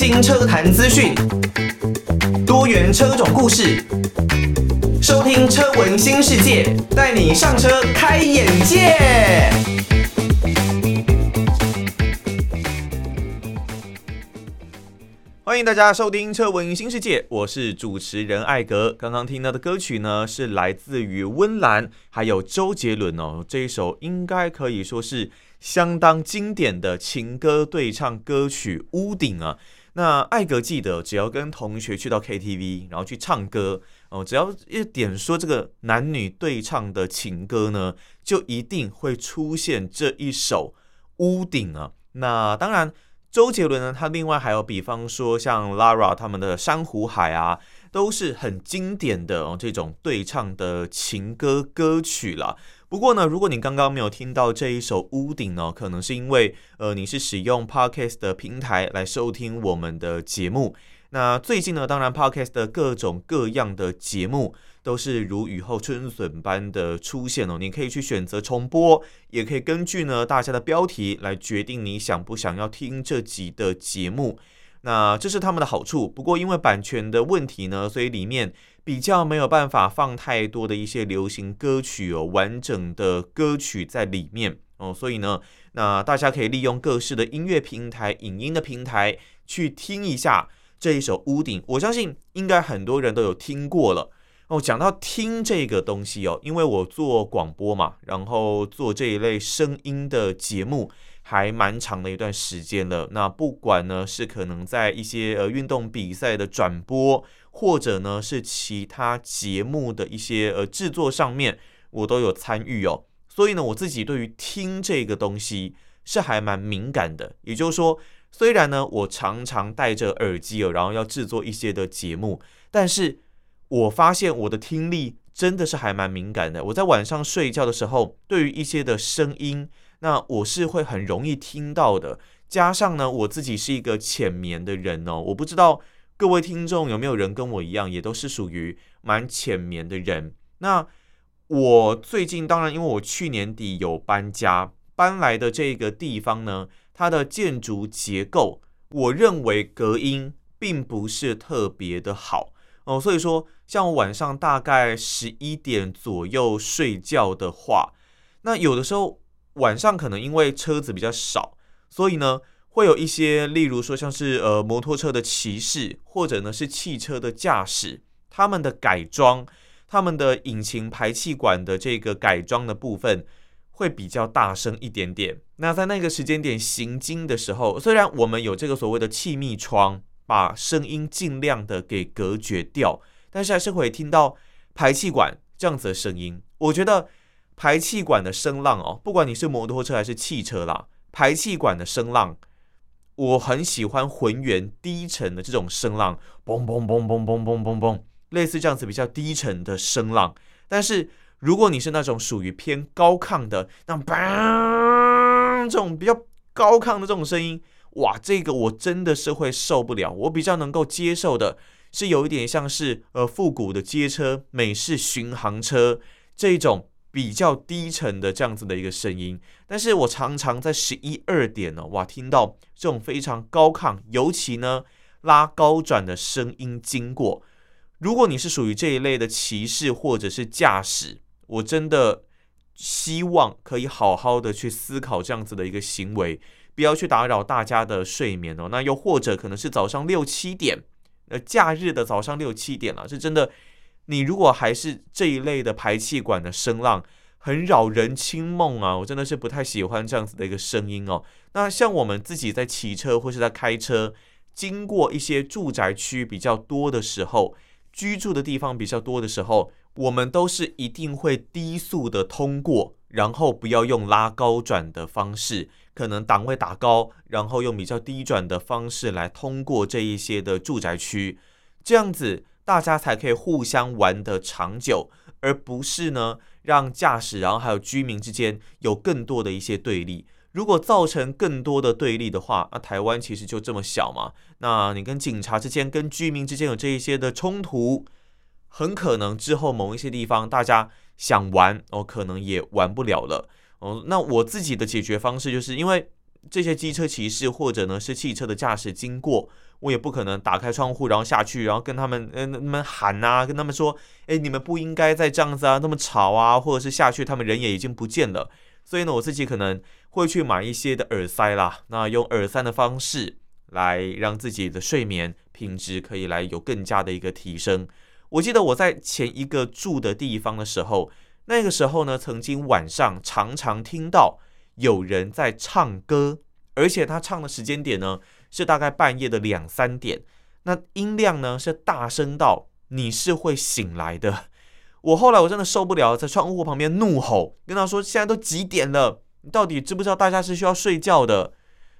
新车坛资讯，多元车种故事，收听车闻新世界，带你上车开眼界。欢迎大家收听车闻新世界，我是主持人艾格。刚刚听到的歌曲呢，是来自于温岚，还有周杰伦哦。这一首应该可以说是相当经典的情歌对唱歌曲《屋顶》啊。那艾格记得，只要跟同学去到 KTV，然后去唱歌哦，只要一点说这个男女对唱的情歌呢，就一定会出现这一首《屋顶》啊。那当然。周杰伦呢，他另外还有，比方说像 Lara 他们的《珊瑚海》啊，都是很经典的哦，这种对唱的情歌歌曲啦。不过呢，如果你刚刚没有听到这一首《屋顶》呢，可能是因为呃你是使用 Podcast 的平台来收听我们的节目。那最近呢，当然 Podcast 的各种各样的节目。都是如雨后春笋般的出现哦，你可以去选择重播，也可以根据呢大家的标题来决定你想不想要听这集的节目。那这是他们的好处。不过因为版权的问题呢，所以里面比较没有办法放太多的一些流行歌曲哦，完整的歌曲在里面哦。所以呢，那大家可以利用各式的音乐平台、影音的平台去听一下这一首《屋顶》。我相信应该很多人都有听过了。哦，讲到听这个东西哦，因为我做广播嘛，然后做这一类声音的节目还蛮长的一段时间了。那不管呢是可能在一些呃运动比赛的转播，或者呢是其他节目的一些呃制作上面，我都有参与哦。所以呢，我自己对于听这个东西是还蛮敏感的。也就是说，虽然呢我常常戴着耳机哦，然后要制作一些的节目，但是。我发现我的听力真的是还蛮敏感的。我在晚上睡觉的时候，对于一些的声音，那我是会很容易听到的。加上呢，我自己是一个浅眠的人哦，我不知道各位听众有没有人跟我一样，也都是属于蛮浅眠的人。那我最近当然，因为我去年底有搬家，搬来的这个地方呢，它的建筑结构，我认为隔音并不是特别的好。哦，所以说，像我晚上大概十一点左右睡觉的话，那有的时候晚上可能因为车子比较少，所以呢，会有一些，例如说像是呃摩托车的骑士，或者呢是汽车的驾驶，他们的改装，他们的引擎排气管的这个改装的部分会比较大声一点点。那在那个时间点行经的时候，虽然我们有这个所谓的气密窗。把声音尽量的给隔绝掉，但是还是会听到排气管这样子的声音。我觉得排气管的声浪哦，不管你是摩托车还是汽车啦，排气管的声浪，我很喜欢浑圆低沉的这种声浪，嘣嘣嘣嘣嘣嘣嘣嘣，类似这样子比较低沉的声浪。但是如果你是那种属于偏高亢的，那嘣这种比较高亢的这种声音。哇，这个我真的是会受不了。我比较能够接受的是有一点像是呃复古的街车、美式巡航车这种比较低沉的这样子的一个声音。但是我常常在十一二点呢，哇，听到这种非常高亢，尤其呢拉高转的声音经过。如果你是属于这一类的骑士或者是驾驶，我真的希望可以好好的去思考这样子的一个行为。不要去打扰大家的睡眠哦。那又或者可能是早上六七点，呃，假日的早上六七点了，是真的。你如果还是这一类的排气管的声浪，很扰人清梦啊！我真的是不太喜欢这样子的一个声音哦。那像我们自己在骑车或是在开车，经过一些住宅区比较多的时候，居住的地方比较多的时候，我们都是一定会低速的通过，然后不要用拉高转的方式。可能档位打高，然后用比较低转的方式来通过这一些的住宅区，这样子大家才可以互相玩得长久，而不是呢让驾驶然后还有居民之间有更多的一些对立。如果造成更多的对立的话，那台湾其实就这么小嘛，那你跟警察之间、跟居民之间有这一些的冲突，很可能之后某一些地方大家想玩哦，可能也玩不了了。哦，那我自己的解决方式就是因为这些机车骑士或者呢是汽车的驾驶经过，我也不可能打开窗户然后下去，然后跟他们嗯他们喊啊，跟他们说，哎，你们不应该再这样子啊，那么吵啊，或者是下去，他们人也已经不见了。所以呢，我自己可能会去买一些的耳塞啦，那用耳塞的方式来让自己的睡眠品质可以来有更加的一个提升。我记得我在前一个住的地方的时候，那个时候呢，曾经晚上常常听到有人在唱歌，而且他唱的时间点呢是大概半夜的两三点，那音量呢是大声到你是会醒来的。我后来我真的受不了，在窗户旁边怒吼，跟他说：“现在都几点了？你到底知不知道大家是需要睡觉的？”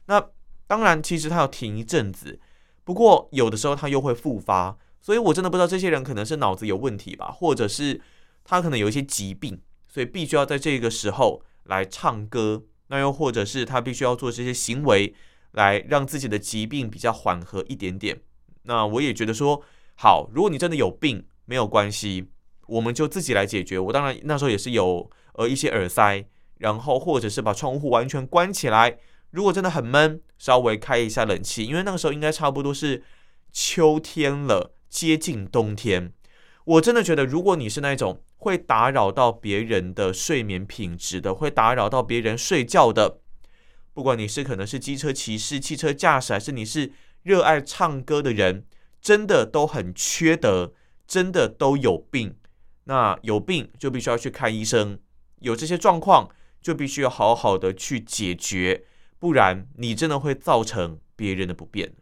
那当然，其实他要停一阵子，不过有的时候他又会复发，所以我真的不知道这些人可能是脑子有问题吧，或者是他可能有一些疾病，所以必须要在这个时候来唱歌，那又或者是他必须要做这些行为来让自己的疾病比较缓和一点点。那我也觉得说，好，如果你真的有病，没有关系。我们就自己来解决。我当然那时候也是有呃一些耳塞，然后或者是把窗户完全关起来。如果真的很闷，稍微开一下冷气，因为那个时候应该差不多是秋天了，接近冬天。我真的觉得，如果你是那种会打扰到别人的睡眠品质的，会打扰到别人睡觉的，不管你是可能是机车骑士、汽车驾驶，还是你是热爱唱歌的人，真的都很缺德，真的都有病。那有病就必须要去看医生，有这些状况就必须要好好的去解决，不然你真的会造成别人的不便。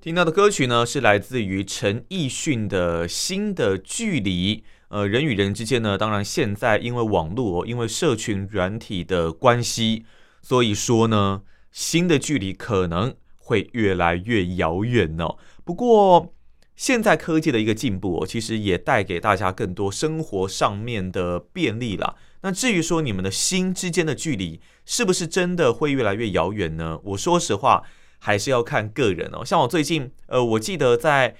听到的歌曲呢，是来自于陈奕迅的《新的距离》。呃，人与人之间呢，当然现在因为网络、因为社群软体的关系，所以说呢，心的距离可能会越来越遥远哦。不过，现在科技的一个进步，其实也带给大家更多生活上面的便利啦。那至于说你们的心之间的距离是不是真的会越来越遥远呢？我说实话，还是要看个人哦。像我最近，呃，我记得在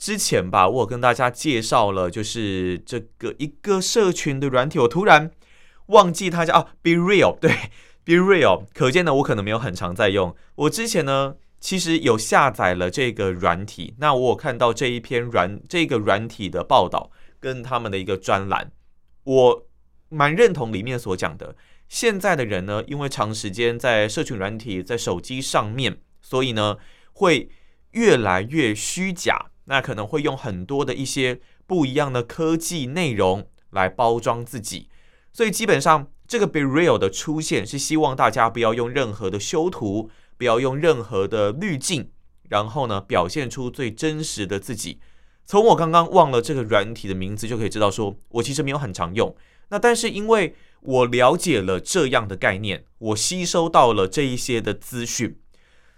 之前吧，我有跟大家介绍了，就是这个一个社群的软体，我突然忘记它叫啊，Be Real，对，Be Real，可见呢，我可能没有很常在用。我之前呢。其实有下载了这个软体，那我有看到这一篇软这个软体的报道跟他们的一个专栏，我蛮认同里面所讲的。现在的人呢，因为长时间在社群软体在手机上面，所以呢会越来越虚假，那可能会用很多的一些不一样的科技内容来包装自己，所以基本上这个 Be Real 的出现是希望大家不要用任何的修图。不要用任何的滤镜，然后呢，表现出最真实的自己。从我刚刚忘了这个软体的名字就可以知道说，我其实没有很常用。那但是因为我了解了这样的概念，我吸收到了这一些的资讯，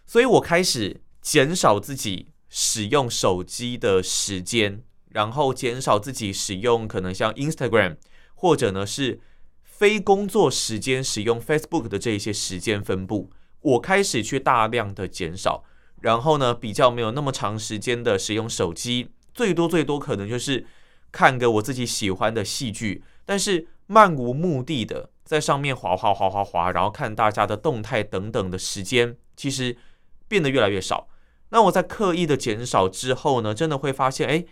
所以我开始减少自己使用手机的时间，然后减少自己使用可能像 Instagram 或者呢是非工作时间使用 Facebook 的这一些时间分布。我开始去大量的减少，然后呢，比较没有那么长时间的使用手机，最多最多可能就是看个我自己喜欢的戏剧，但是漫无目的的在上面滑滑滑滑滑，然后看大家的动态等等的时间，其实变得越来越少。那我在刻意的减少之后呢，真的会发现，哎，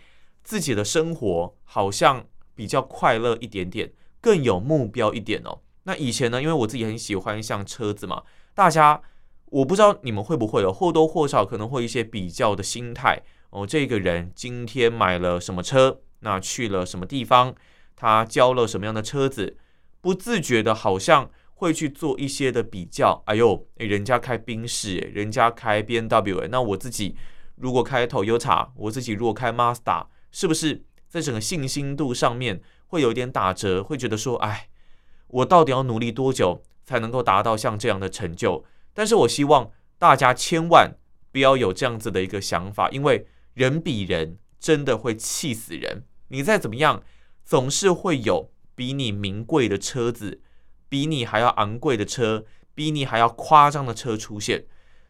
自己的生活好像比较快乐一点点，更有目标一点哦。那以前呢，因为我自己很喜欢像车子嘛。大家，我不知道你们会不会有或多或少可能会一些比较的心态哦。这个人今天买了什么车，那去了什么地方，他交了什么样的车子，不自觉的好像会去做一些的比较。哎呦，人家开宾士，人家开 BMW，那我自己如果开 Toyota，我自己如果开 Mazda，是不是在整个信心度上面会有点打折？会觉得说，哎，我到底要努力多久？才能够达到像这样的成就，但是我希望大家千万不要有这样子的一个想法，因为人比人真的会气死人。你再怎么样，总是会有比你名贵的车子，比你还要昂贵的车，比你还要夸张的车出现。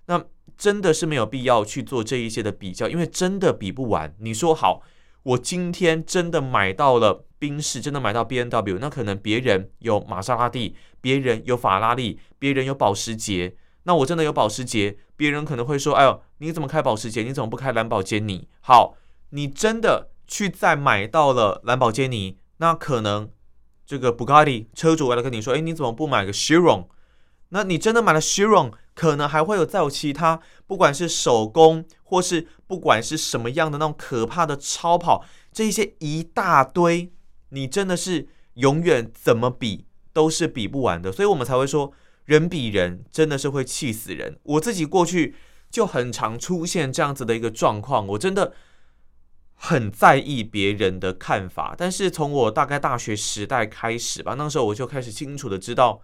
那真的是没有必要去做这一些的比较，因为真的比不完。你说好，我今天真的买到了。宾士真的买到 B N W，那可能别人有玛莎拉蒂，别人有法拉利，别人有保时捷，那我真的有保时捷，别人可能会说：“哎呦，你怎么开保时捷？你怎么不开兰博基尼？”好，你真的去再买到了兰博基尼，那可能这个布加迪车主为了跟你说：“哎，你怎么不买个 Chiron？” 那你真的买了 Chiron，可能还会有再有其他，不管是手工或是不管是什么样的那种可怕的超跑，这些一大堆，你真的是永远怎么比都是比不完的，所以我们才会说。人比人真的是会气死人。我自己过去就很常出现这样子的一个状况，我真的很在意别人的看法。但是从我大概大学时代开始吧，那时候我就开始清楚的知道，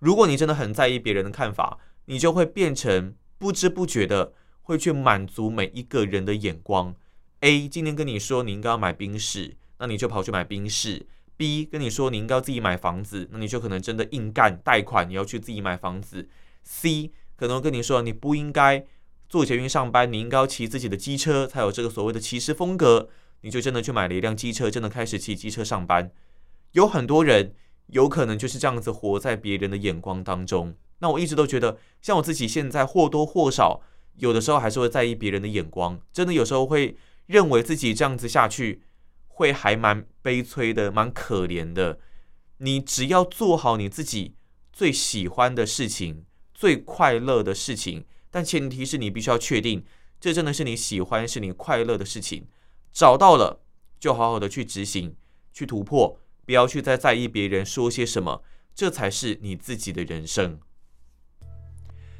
如果你真的很在意别人的看法，你就会变成不知不觉的会去满足每一个人的眼光。A 今天跟你说你应该要买宾士，那你就跑去买宾士。B 跟你说你应该要自己买房子，那你就可能真的硬干贷款，你要去自己买房子。C 可能跟你说你不应该坐捷运上班，你应该要骑自己的机车，才有这个所谓的骑士风格，你就真的去买了一辆机车，真的开始骑机车上班。有很多人有可能就是这样子活在别人的眼光当中。那我一直都觉得，像我自己现在或多或少有的时候还是会在意别人的眼光，真的有时候会认为自己这样子下去。会还蛮悲催的，蛮可怜的。你只要做好你自己最喜欢的事情，最快乐的事情，但前提是你必须要确定，这真的是你喜欢、是你快乐的事情。找到了，就好好的去执行、去突破，不要去再在意别人说些什么，这才是你自己的人生。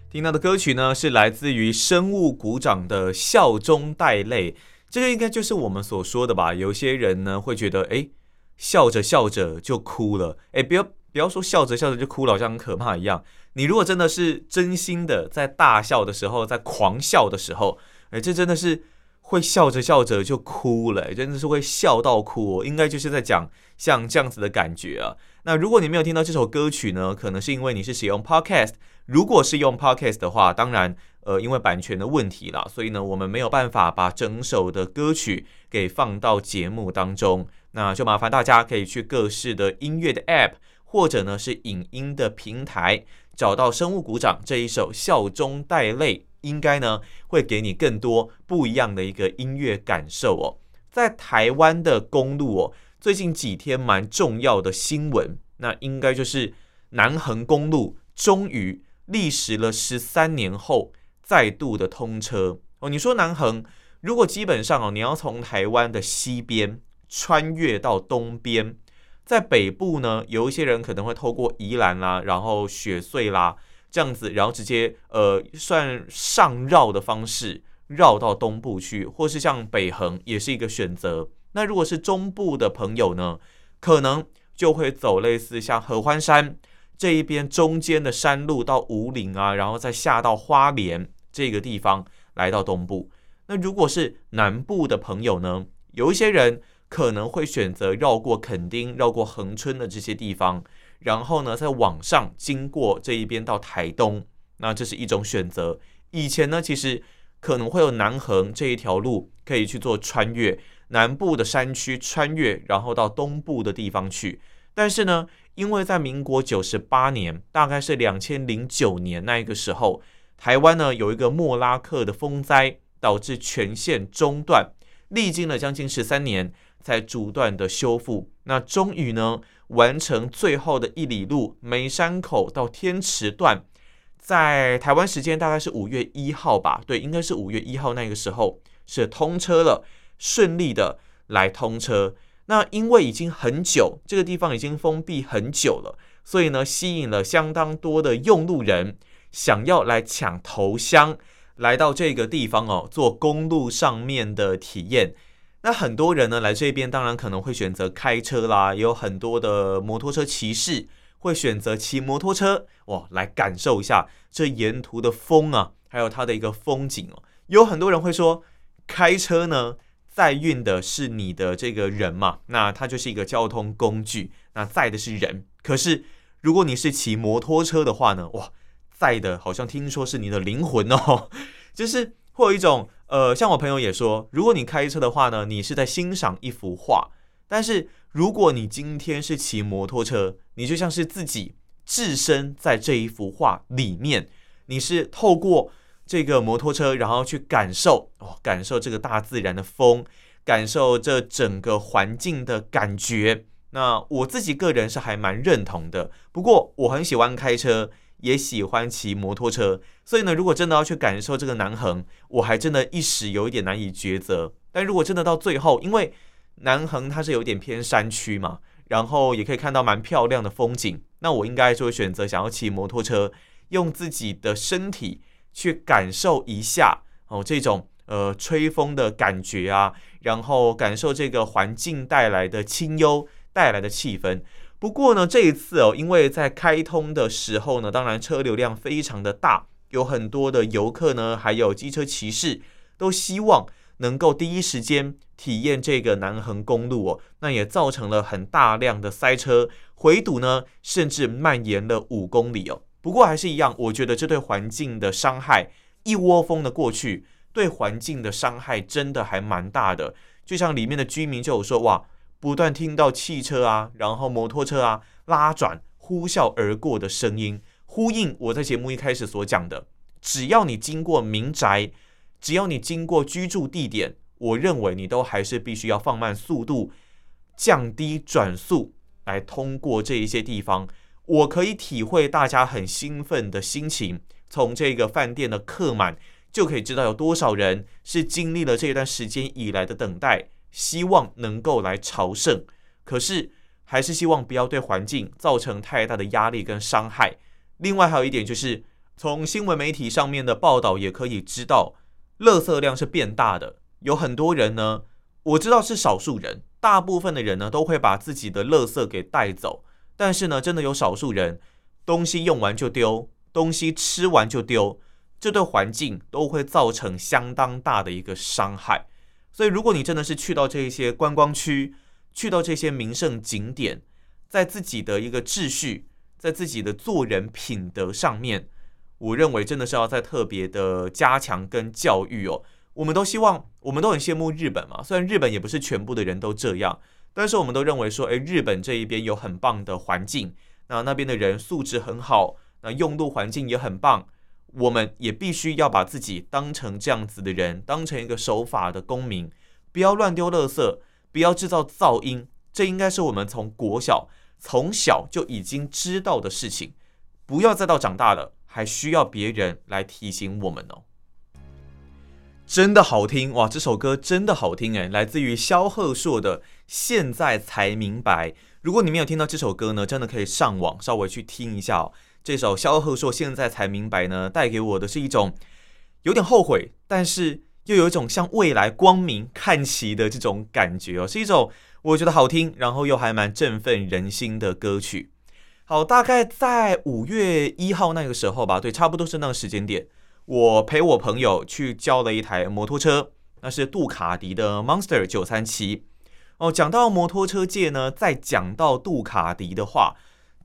听到的歌曲呢，是来自于生物鼓掌的《笑中带泪》。这个应该就是我们所说的吧？有些人呢会觉得，哎，笑着笑着就哭了。哎，不要不要说笑着笑着就哭了，好像很可怕一样。你如果真的是真心的在大笑的时候，在狂笑的时候，哎，这真的是会笑着笑着就哭了，真的是会笑到哭。应该就是在讲像这样子的感觉啊。那如果你没有听到这首歌曲呢，可能是因为你是使用 Podcast。如果是用 Podcast 的话，当然。呃，因为版权的问题啦，所以呢，我们没有办法把整首的歌曲给放到节目当中。那就麻烦大家可以去各式的音乐的 App，或者呢是影音的平台，找到《生物股长》这一首《笑中带泪》，应该呢会给你更多不一样的一个音乐感受哦。在台湾的公路哦，最近几天蛮重要的新闻，那应该就是南横公路终于历时了十三年后。再度的通车哦，你说南横，如果基本上哦，你要从台湾的西边穿越到东边，在北部呢，有一些人可能会透过宜兰啦，然后雪隧啦这样子，然后直接呃算上绕的方式绕到东部去，或是像北横也是一个选择。那如果是中部的朋友呢，可能就会走类似像合欢山这一边中间的山路到武岭啊，然后再下到花莲。这个地方来到东部，那如果是南部的朋友呢？有一些人可能会选择绕过垦丁、绕过恒春的这些地方，然后呢再往上经过这一边到台东。那这是一种选择。以前呢，其实可能会有南横这一条路可以去做穿越南部的山区穿越，然后到东部的地方去。但是呢，因为在民国九十八年，大概是两千零九年那一个时候。台湾呢有一个莫拉克的风灾，导致全线中断，历经了将近十三年才逐段的修复。那终于呢完成最后的一里路，梅山口到天池段，在台湾时间大概是五月一号吧，对，应该是五月一号那个时候是通车了，顺利的来通车。那因为已经很久，这个地方已经封闭很久了，所以呢吸引了相当多的用路人。想要来抢头香，来到这个地方哦，做公路上面的体验。那很多人呢来这边，当然可能会选择开车啦，也有很多的摩托车骑士会选择骑摩托车哇，来感受一下这沿途的风啊，还有它的一个风景哦。有很多人会说，开车呢载运的是你的这个人嘛，那它就是一个交通工具，那载的是人。可是如果你是骑摩托车的话呢，哇！在的，好像听说是你的灵魂哦，就是会有一种呃，像我朋友也说，如果你开车的话呢，你是在欣赏一幅画；但是如果你今天是骑摩托车，你就像是自己置身在这一幅画里面，你是透过这个摩托车，然后去感受哦，感受这个大自然的风，感受这整个环境的感觉。那我自己个人是还蛮认同的。不过我很喜欢开车，也喜欢骑摩托车，所以呢，如果真的要去感受这个南横，我还真的一时有一点难以抉择。但如果真的到最后，因为南横它是有点偏山区嘛，然后也可以看到蛮漂亮的风景，那我应该就会选择想要骑摩托车，用自己的身体去感受一下哦这种呃吹风的感觉啊，然后感受这个环境带来的清幽带来的气氛。不过呢，这一次哦，因为在开通的时候呢，当然车流量非常的大，有很多的游客呢，还有机车骑士都希望。能够第一时间体验这个南横公路哦，那也造成了很大量的塞车，回堵呢，甚至蔓延了五公里哦。不过还是一样，我觉得这对环境的伤害，一窝蜂的过去，对环境的伤害真的还蛮大的。就像里面的居民就有说，哇，不断听到汽车啊，然后摩托车啊拉转呼啸而过的声音，呼应我在节目一开始所讲的，只要你经过民宅。只要你经过居住地点，我认为你都还是必须要放慢速度，降低转速来通过这一些地方。我可以体会大家很兴奋的心情，从这个饭店的客满就可以知道有多少人是经历了这段时间以来的等待，希望能够来朝圣。可是还是希望不要对环境造成太大的压力跟伤害。另外还有一点就是，从新闻媒体上面的报道也可以知道。垃圾量是变大的，有很多人呢，我知道是少数人，大部分的人呢都会把自己的垃圾给带走，但是呢，真的有少数人，东西用完就丢，东西吃完就丢，这对环境都会造成相当大的一个伤害。所以，如果你真的是去到这些观光区，去到这些名胜景点，在自己的一个秩序，在自己的做人品德上面。我认为真的是要在特别的加强跟教育哦。我们都希望，我们都很羡慕日本嘛。虽然日本也不是全部的人都这样，但是我们都认为说，诶，日本这一边有很棒的环境，那那边的人素质很好，那用路环境也很棒。我们也必须要把自己当成这样子的人，当成一个守法的公民，不要乱丢垃圾，不要制造噪音。这应该是我们从国小从小就已经知道的事情，不要再到长大了。还需要别人来提醒我们哦，真的好听哇！这首歌真的好听诶，来自于萧贺硕的《现在才明白》。如果你没有听到这首歌呢，真的可以上网稍微去听一下哦。这首萧贺硕《现在才明白》呢，带给我的是一种有点后悔，但是又有一种向未来光明看齐的这种感觉哦，是一种我觉得好听，然后又还蛮振奋人心的歌曲。好，大概在五月一号那个时候吧，对，差不多是那个时间点。我陪我朋友去交了一台摩托车，那是杜卡迪的 Monster 九三七。哦，讲到摩托车界呢，再讲到杜卡迪的话，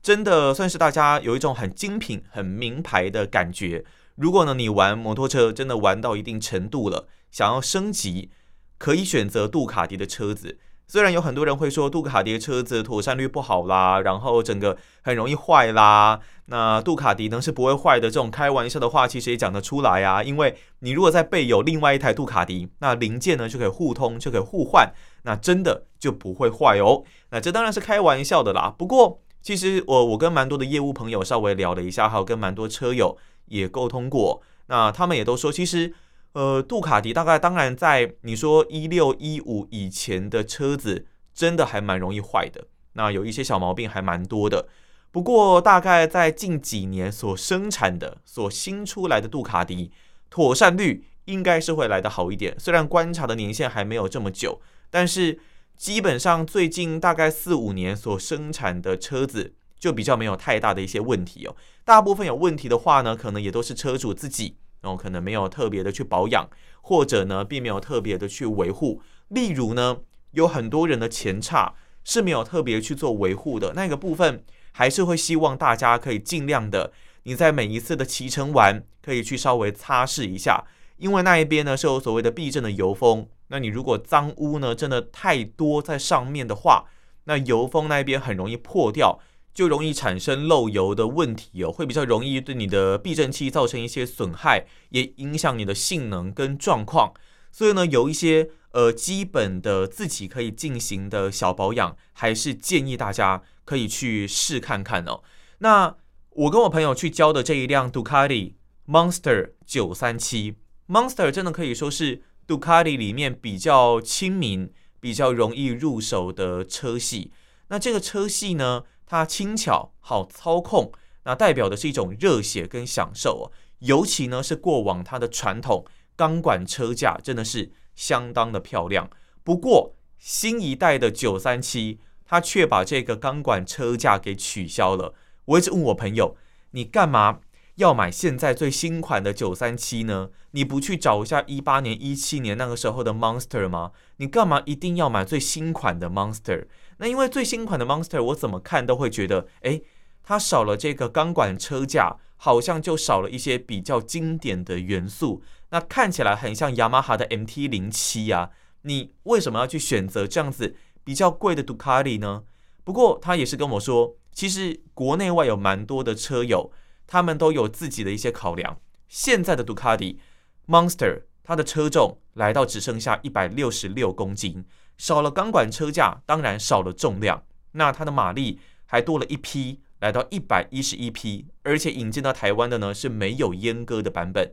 真的算是大家有一种很精品、很名牌的感觉。如果呢，你玩摩托车真的玩到一定程度了，想要升级，可以选择杜卡迪的车子。虽然有很多人会说杜卡迪的车子妥善率不好啦，然后整个很容易坏啦，那杜卡迪呢是不会坏的，这种开玩笑的话其实也讲得出来啊。因为你如果在备有另外一台杜卡迪，那零件呢就可以互通，就可以互换，那真的就不会坏哦。那这当然是开玩笑的啦。不过其实我我跟蛮多的业务朋友稍微聊了一下，还有跟蛮多车友也沟通过，那他们也都说其实。呃，杜卡迪大概当然在你说一六一五以前的车子，真的还蛮容易坏的。那有一些小毛病还蛮多的。不过大概在近几年所生产的、所新出来的杜卡迪，妥善率应该是会来得好一点。虽然观察的年限还没有这么久，但是基本上最近大概四五年所生产的车子，就比较没有太大的一些问题哦。大部分有问题的话呢，可能也都是车主自己。然后可能没有特别的去保养，或者呢，并没有特别的去维护。例如呢，有很多人的前叉是没有特别去做维护的，那个部分还是会希望大家可以尽量的，你在每一次的骑乘完，可以去稍微擦拭一下，因为那一边呢是有所谓的避震的油封。那你如果脏污呢真的太多在上面的话，那油封那边很容易破掉，就容易产生漏油的问题哦，会比较容易对你的避震器造成一些损害，也影响你的性能跟状况。所以呢，有一些呃基本的自己可以进行的小保养，还是建议大家可以去试看看哦。那我跟我朋友去交的这一辆杜卡迪 Monster 937，Monster 真的可以说是杜卡迪里面比较亲民、比较容易入手的车系。那这个车系呢，它轻巧、好操控，那代表的是一种热血跟享受哦。尤其呢是过往它的传统钢管车架，真的是相当的漂亮。不过新一代的九三七，它却把这个钢管车架给取消了。我一直问我朋友，你干嘛要买现在最新款的九三七呢？你不去找一下一八年、一七年那个时候的 Monster 吗？你干嘛一定要买最新款的 Monster？那因为最新款的 Monster，我怎么看都会觉得，诶，它少了这个钢管车架，好像就少了一些比较经典的元素。那看起来很像雅马哈的 MT 零七啊，你为什么要去选择这样子比较贵的杜卡迪呢？不过他也是跟我说，其实国内外有蛮多的车友，他们都有自己的一些考量。现在的杜卡迪 Monster，它的车重来到只剩下一百六十六公斤。少了钢管车架，当然少了重量。那它的马力还多了一匹，来到一百一十一匹。而且引进到台湾的呢是没有阉割的版本，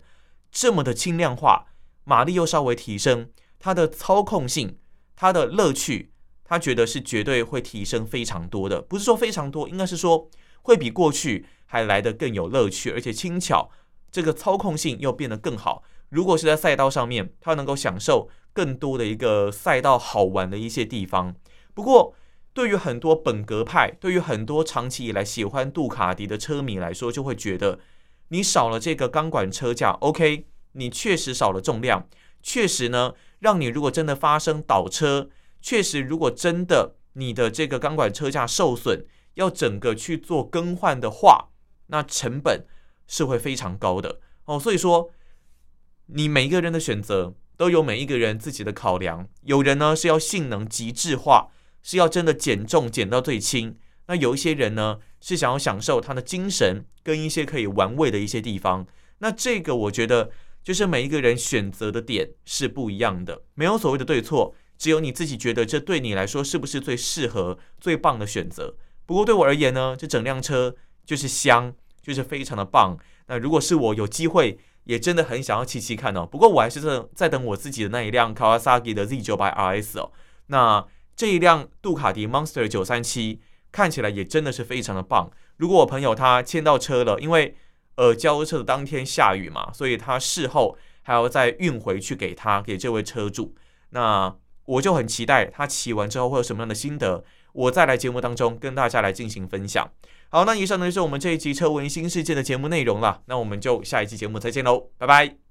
这么的轻量化，马力又稍微提升，它的操控性、它的乐趣，他觉得是绝对会提升非常多的。不是说非常多，应该是说会比过去还来得更有乐趣，而且轻巧，这个操控性又变得更好。如果是在赛道上面，它能够享受。更多的一个赛道好玩的一些地方。不过，对于很多本格派，对于很多长期以来喜欢杜卡迪的车迷来说，就会觉得你少了这个钢管车架，OK，你确实少了重量，确实呢，让你如果真的发生倒车，确实如果真的你的这个钢管车架受损，要整个去做更换的话，那成本是会非常高的哦。所以说，你每一个人的选择。都有每一个人自己的考量，有人呢是要性能极致化，是要真的减重减到最轻；那有一些人呢是想要享受他的精神跟一些可以玩味的一些地方。那这个我觉得就是每一个人选择的点是不一样的，没有所谓的对错，只有你自己觉得这对你来说是不是最适合、最棒的选择。不过对我而言呢，这整辆车就是香，就是非常的棒。那如果是我有机会。也真的很想要骑骑看哦，不过我还是在在等我自己的那一辆 Kawasaki 的 Z900 RS 哦。那这一辆杜卡迪 Monster 937看起来也真的是非常的棒。如果我朋友他签到车了，因为呃交车的当天下雨嘛，所以他事后还要再运回去给他给这位车主。那我就很期待他骑完之后会有什么样的心得，我再来节目当中跟大家来进行分享。好，那以上呢就是我们这一期车闻新世界的节目内容了。那我们就下一期节目再见喽，拜拜。